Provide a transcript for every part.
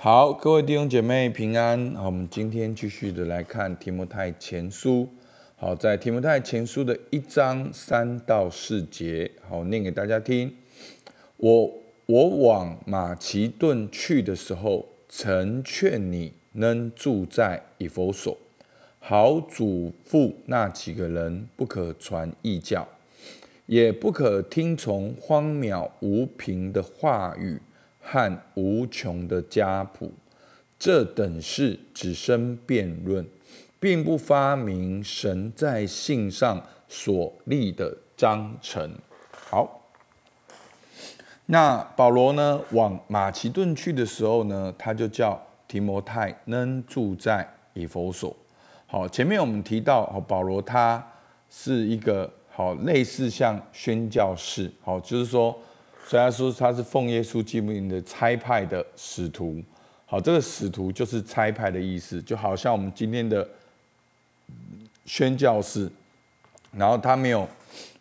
好，各位弟兄姐妹平安。好，我们今天继续的来看提摩太前书。好，在提摩太前书的一章三到四节，好念给大家听。我我往马其顿去的时候，曾劝你能住在以弗所，好嘱咐那几个人不可传异教，也不可听从荒渺无凭的话语。和无穷的家谱，这等事只生辩论，并不发明神在信上所立的章程。好，那保罗呢，往马其顿去的时候呢，他就叫提摩太能住在以弗所。好，前面我们提到，好，保罗他是一个好类似像宣教士，好，就是说。虽然说他是奉耶稣基督的差派的使徒，好，这个使徒就是差派的意思，就好像我们今天的宣教士，然后他没有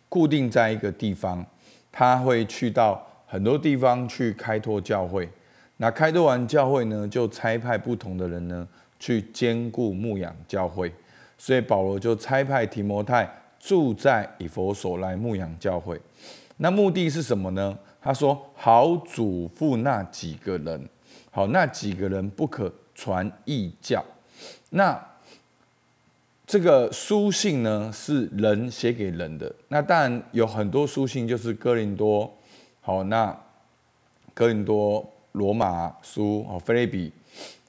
固定在一个地方，他会去到很多地方去开拓教会。那开拓完教会呢，就差派不同的人呢去兼顾牧养教会。所以保罗就差派提摩太住在以佛所来牧养教会。那目的是什么呢？他说：“好嘱咐那几个人，好那几个人不可传异教。那这个书信呢，是人写给人的。那当然有很多书信，就是哥林多，好那哥林多、罗马书、哦菲利比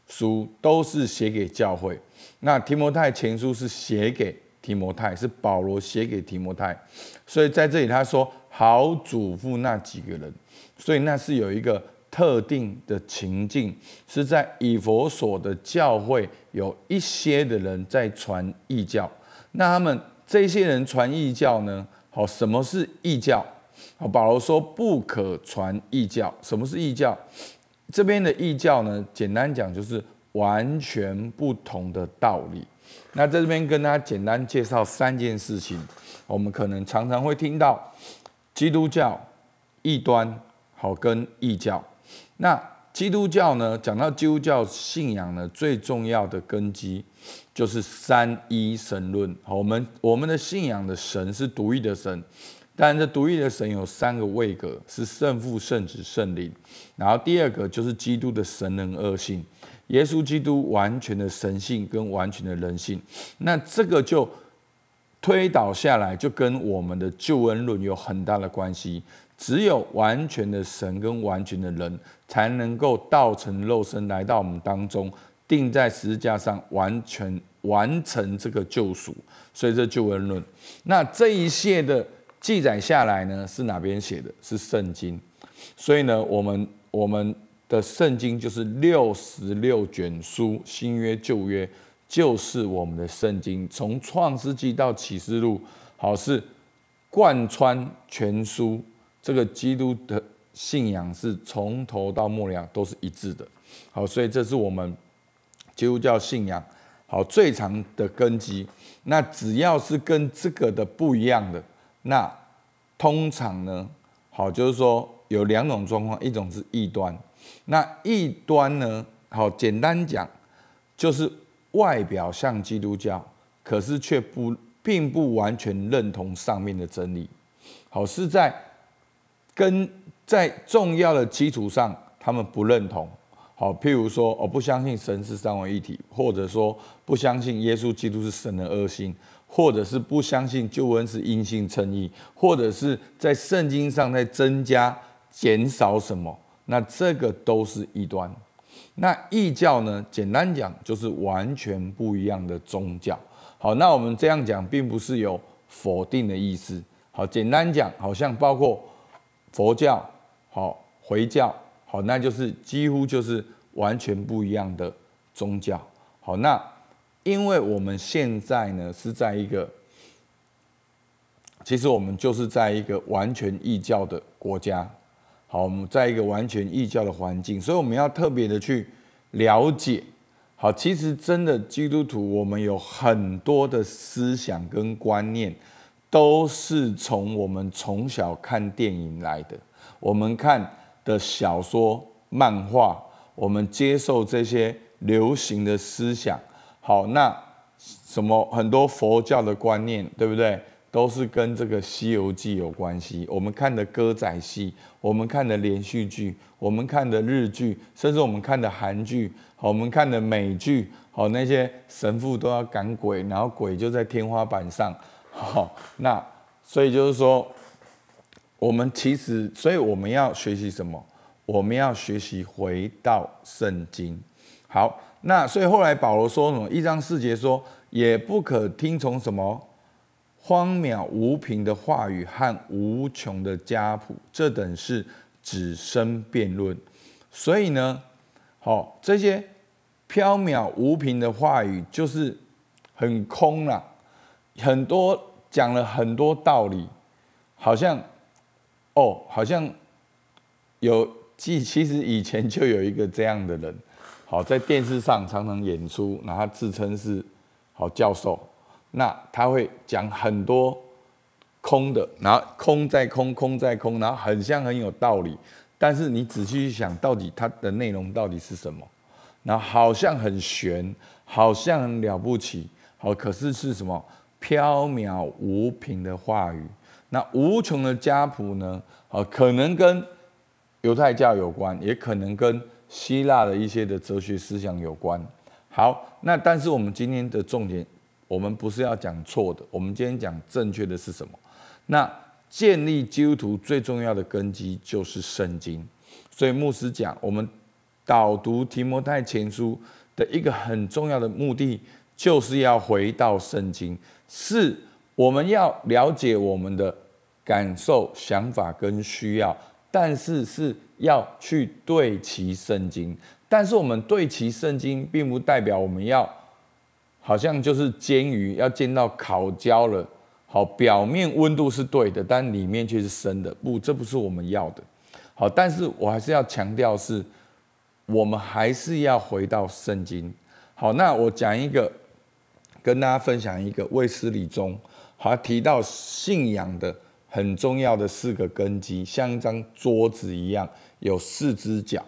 书都是写给教会。那提摩太前书是写给提摩太，是保罗写给提摩太。所以在这里他说。”好嘱咐那几个人，所以那是有一个特定的情境，是在以佛所的教会有一些的人在传异教。那他们这些人传异教呢？好，什么是异教？好，保罗说不可传异教。什么是异教？这边的异教呢？简单讲就是完全不同的道理。那在这边跟大家简单介绍三件事情，我们可能常常会听到。基督教异端好跟异教，那基督教呢？讲到基督教信仰呢，最重要的根基就是三一神论。好，我们我们的信仰的神是独一的神，但这独一的神有三个位格，是圣父、圣子、圣灵。然后第二个就是基督的神人二性，耶稣基督完全的神性跟完全的人性。那这个就。推导下来，就跟我们的救恩论有很大的关系。只有完全的神跟完全的人，才能够道成肉身来到我们当中，定在十字架上，完全完成这个救赎。所以这救恩论，那这一切的记载下来呢，是哪边写的？是圣经。所以呢，我们我们的圣经就是六十六卷书，新约旧约。就是我们的圣经，从创世纪到启示录，好是贯穿全书。这个基督的信仰是从头到末了都是一致的。好，所以这是我们基督教信仰好最长的根基。那只要是跟这个的不一样的，那通常呢，好就是说有两种状况，一种是异端。那异端呢，好简单讲就是。外表像基督教，可是却不并不完全认同上面的真理。好，是在跟在重要的基础上，他们不认同。好，譬如说，我不相信神是三位一体，或者说不相信耶稣基督是神的二性，或者是不相信救恩是因信称义，或者是在圣经上在增加减少什么，那这个都是异端。那异教呢？简单讲就是完全不一样的宗教。好，那我们这样讲，并不是有否定的意思。好，简单讲，好像包括佛教、好回教，好，那就是几乎就是完全不一样的宗教。好，那因为我们现在呢是在一个，其实我们就是在一个完全异教的国家。好，我们在一个完全异教的环境，所以我们要特别的去了解。好，其实真的基督徒，我们有很多的思想跟观念，都是从我们从小看电影来的。我们看的小说、漫画，我们接受这些流行的思想。好，那什么很多佛教的观念，对不对？都是跟这个《西游记》有关系。我们看的歌仔戏，我们看的连续剧，我们看的日剧，甚至我们看的韩剧，好，我们看的美剧，好，那些神父都要赶鬼，然后鬼就在天花板上，好，那所以就是说，我们其实，所以我们要学习什么？我们要学习回到圣经。好，那所以后来保罗说什么？一章四节说，也不可听从什么。荒渺无凭的话语和无穷的家谱，这等是只生辩论。所以呢，好这些缥缈无凭的话语就是很空了，很多讲了很多道理，好像哦，好像有其其实以前就有一个这样的人，好在电视上常常演出，然后自称是好教授。那他会讲很多空的，然后空在空，空在空，然后很像很有道理，但是你仔细去想，到底它的内容到底是什么？然后好像很玄，好像很了不起，好，可是是什么？缥缈无凭的话语。那无穷的家谱呢？好，可能跟犹太教有关，也可能跟希腊的一些的哲学思想有关。好，那但是我们今天的重点。我们不是要讲错的，我们今天讲正确的是什么？那建立基督徒最重要的根基就是圣经。所以牧师讲，我们导读提摩太前书的一个很重要的目的，就是要回到圣经，是我们要了解我们的感受、想法跟需要，但是是要去对齐圣经。但是我们对齐圣经，并不代表我们要。好像就是煎鱼要煎到烤焦了，好，表面温度是对的，但里面却是生的，不，这不是我们要的。好，但是我还是要强调是，我们还是要回到圣经。好，那我讲一个，跟大家分享一个卫斯理中，好提到信仰的很重要的四个根基，像一张桌子一样，有四只脚。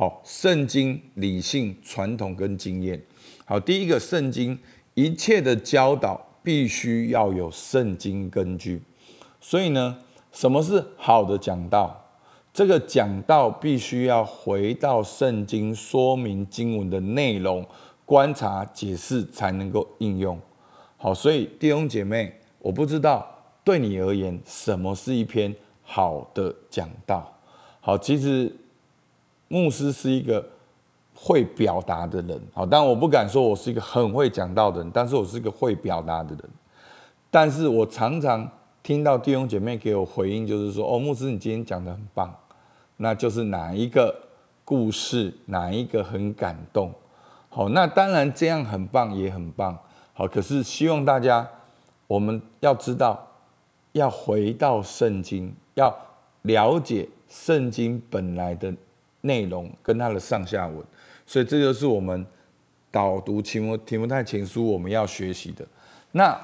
好，圣经、理性、传统跟经验。好，第一个圣经一切的教导必须要有圣经根据，所以呢，什么是好的讲道？这个讲道必须要回到圣经说明经文的内容，观察解释才能够应用。好，所以弟兄姐妹，我不知道对你而言什么是一篇好的讲道。好，其实牧师是一个。会表达的人，好，但我不敢说我是一个很会讲道的人，但是我是一个会表达的人。但是我常常听到弟兄姐妹给我回应，就是说，哦，牧师，你今天讲的很棒，那就是哪一个故事，哪一个很感动。好，那当然这样很棒，也很棒。好，可是希望大家我们要知道，要回到圣经，要了解圣经本来的内容跟它的上下文。所以这就是我们导读提摩提摩太前书我们要学习的。那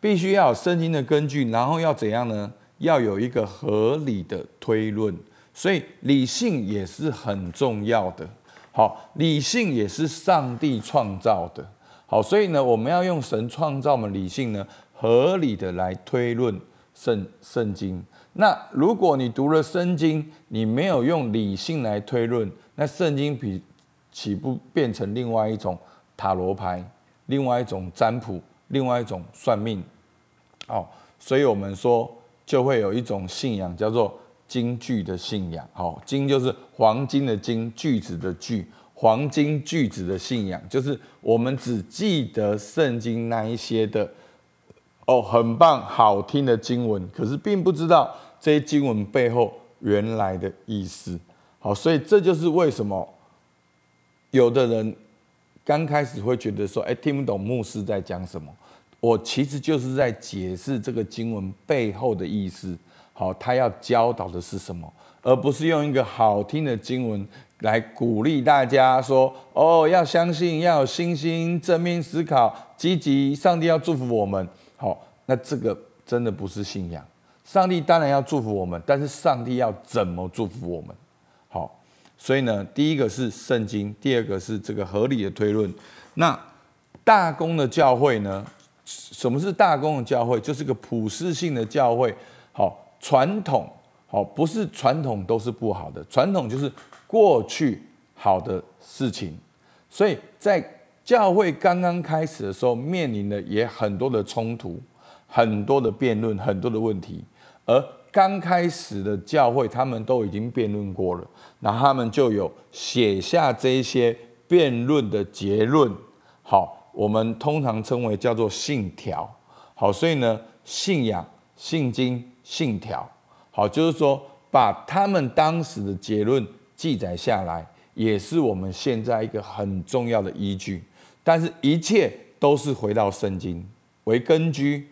必须要有圣经的根据，然后要怎样呢？要有一个合理的推论。所以理性也是很重要的。好，理性也是上帝创造的。好，所以呢，我们要用神创造我们理性呢，合理的来推论圣圣经。那如果你读了圣经，你没有用理性来推论，那圣经比岂不变成另外一种塔罗牌，另外一种占卜，另外一种算命？哦，所以我们说就会有一种信仰叫做金句的信仰。好，金就是黄金的金，句子的句，黄金句子的信仰，就是我们只记得圣经那一些的哦，很棒好听的经文，可是并不知道这些经文背后原来的意思。好，所以这就是为什么。有的人刚开始会觉得说：“哎，听不懂牧师在讲什么。”我其实就是在解释这个经文背后的意思。好，他要教导的是什么，而不是用一个好听的经文来鼓励大家说：“哦，要相信，要有信心，正面思考，积极，上帝要祝福我们。”好，那这个真的不是信仰。上帝当然要祝福我们，但是上帝要怎么祝福我们？好，所以呢，第一个是圣经，第二个是这个合理的推论。那大公的教会呢？什么是大公的教会？就是个普世性的教会。好，传统好，不是传统都是不好的，传统就是过去好的事情。所以在教会刚刚开始的时候，面临的也很多的冲突，很多的辩论，很多的问题。而刚开始的教会，他们都已经辩论过了，那他们就有写下这些辩论的结论。好，我们通常称为叫做信条。好，所以呢，信仰、信经、信条，好，就是说把他们当时的结论记载下来，也是我们现在一个很重要的依据。但是，一切都是回到圣经为根据。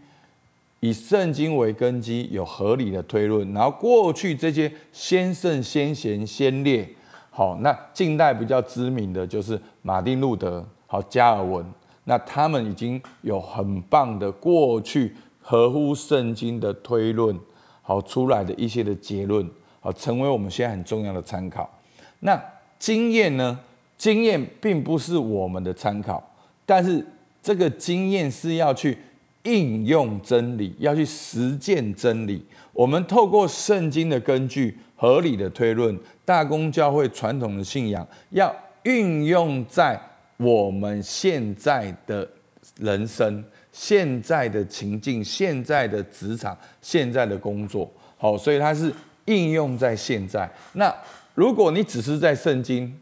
以圣经为根基，有合理的推论，然后过去这些先圣、先贤、先烈，好，那近代比较知名的就是马丁路德，好，加尔文，那他们已经有很棒的过去合乎圣经的推论，好出来的一些的结论，好，成为我们现在很重要的参考。那经验呢？经验并不是我们的参考，但是这个经验是要去。应用真理，要去实践真理。我们透过圣经的根据、合理的推论、大公教会传统的信仰，要运用在我们现在的人生、现在的情境、现在的职场、现在的工作。好，所以它是应用在现在。那如果你只是在圣经，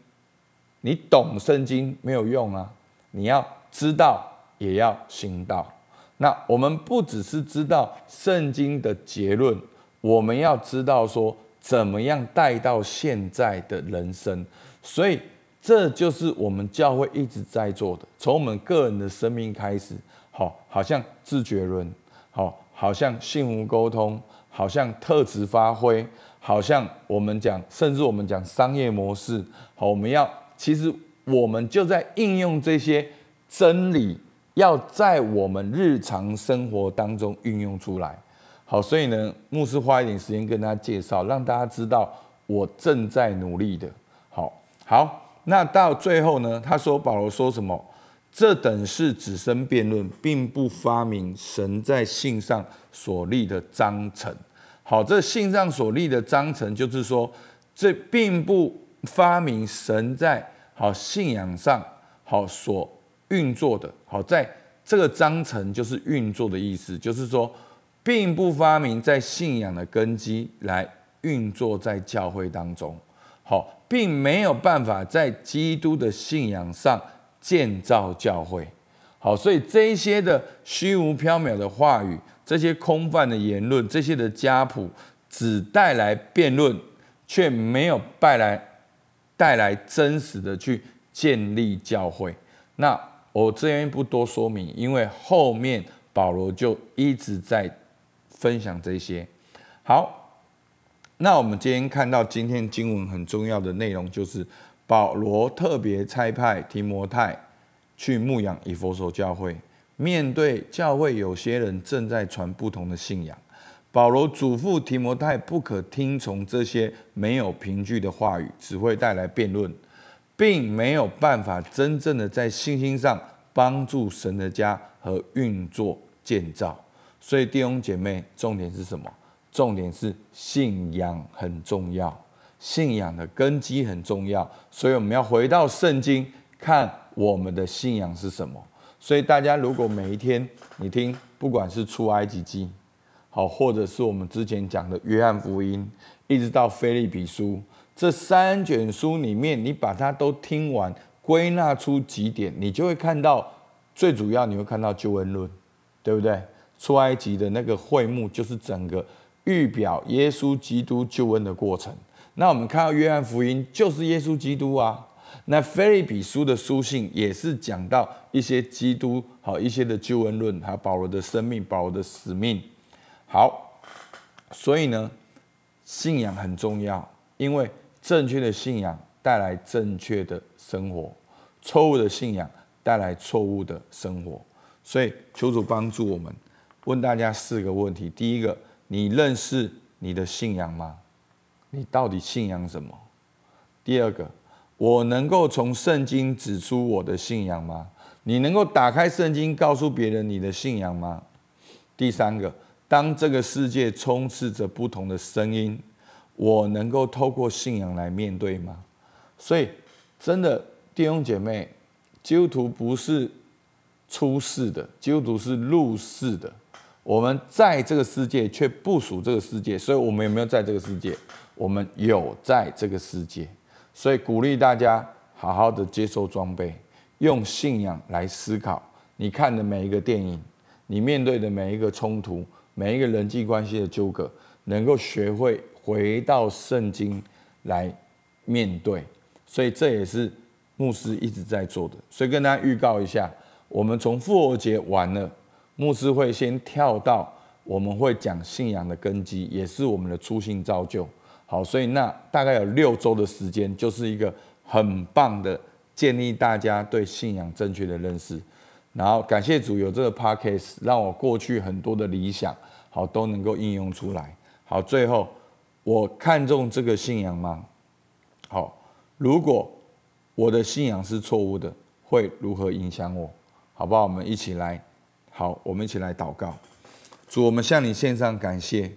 你懂圣经没有用啊！你要知道，也要行道。那我们不只是知道圣经的结论，我们要知道说怎么样带到现在的人生，所以这就是我们教会一直在做的，从我们个人的生命开始，好，好像自觉论，好，好像幸福沟通，好像特质发挥，好像我们讲，甚至我们讲商业模式，好，我们要其实我们就在应用这些真理。要在我们日常生活当中运用出来，好，所以呢，牧师花一点时间跟大家介绍，让大家知道我正在努力的。好，好，那到最后呢，他说保罗说什么？这等是子孙辩论，并不发明神在信上所立的章程。好，这信上所立的章程，就是说，这并不发明神在好信仰上好所。运作的好，在这个章程就是运作的意思，就是说，并不发明在信仰的根基来运作在教会当中，好，并没有办法在基督的信仰上建造教会，好，所以这些的虚无缥缈的话语，这些空泛的言论，这些的家谱，只带来辩论，却没有带来带来真实的去建立教会，那。我这边不多说明，因为后面保罗就一直在分享这些。好，那我们今天看到今天经文很重要的内容，就是保罗特别差派提摩太去牧养以佛所教会。面对教会有些人正在传不同的信仰，保罗嘱咐提摩太不可听从这些没有凭据的话语，只会带来辩论。并没有办法真正的在信心上帮助神的家和运作建造，所以弟兄姐妹，重点是什么？重点是信仰很重要，信仰的根基很重要，所以我们要回到圣经看我们的信仰是什么。所以大家如果每一天你听，不管是出埃及记，好，或者是我们之前讲的约翰福音，一直到菲利比书。这三卷书里面，你把它都听完，归纳出几点，你就会看到最主要，你会看到救恩论，对不对？出埃及的那个会幕就是整个预表耶稣基督救恩的过程。那我们看到约翰福音就是耶稣基督啊。那菲利比书的书信也是讲到一些基督好一些的救恩论，还有保罗的生命、保罗的使命。好，所以呢，信仰很重要，因为。正确的信仰带来正确的生活，错误的信仰带来错误的生活。所以求主帮助我们，问大家四个问题：第一个，你认识你的信仰吗？你到底信仰什么？第二个，我能够从圣经指出我的信仰吗？你能够打开圣经告诉别人你的信仰吗？第三个，当这个世界充斥着不同的声音，我能够透过信仰来面对吗？所以，真的弟兄姐妹，基督徒不是出世的，基督徒是入世的。我们在这个世界却不属这个世界，所以我们有没有在这个世界？我们有在这个世界，所以鼓励大家好好的接受装备，用信仰来思考。你看的每一个电影，你面对的每一个冲突，每一个人际关系的纠葛，能够学会回到圣经来面对。所以这也是牧师一直在做的。所以跟大家预告一下，我们从复活节完了。牧师会先跳到我们会讲信仰的根基，也是我们的初心造就。好，所以那大概有六周的时间，就是一个很棒的建立大家对信仰正确的认识。然后感谢主有这个 p a c k a s e 让我过去很多的理想好都能够应用出来。好，最后我看中这个信仰吗？好，如果我的信仰是错误的，会如何影响我？好不好？我们一起来。好，我们一起来祷告。主，我们向你献上感谢。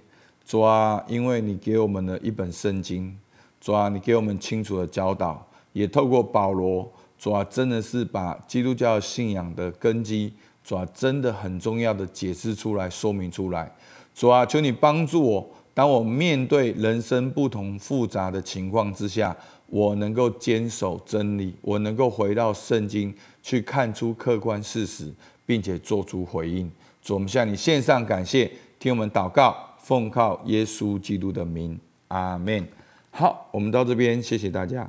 主啊，因为你给我们的一本圣经，主啊，你给我们清楚的教导，也透过保罗，主啊，真的是把基督教信仰的根基，主啊，真的很重要的解释出来、说明出来。主啊，求你帮助我，当我面对人生不同复杂的情况之下，我能够坚守真理，我能够回到圣经去看出客观事实。并且做出回应，主，我们向你献上感谢，听我们祷告，奉靠耶稣基督的名，阿门。好，我们到这边，谢谢大家。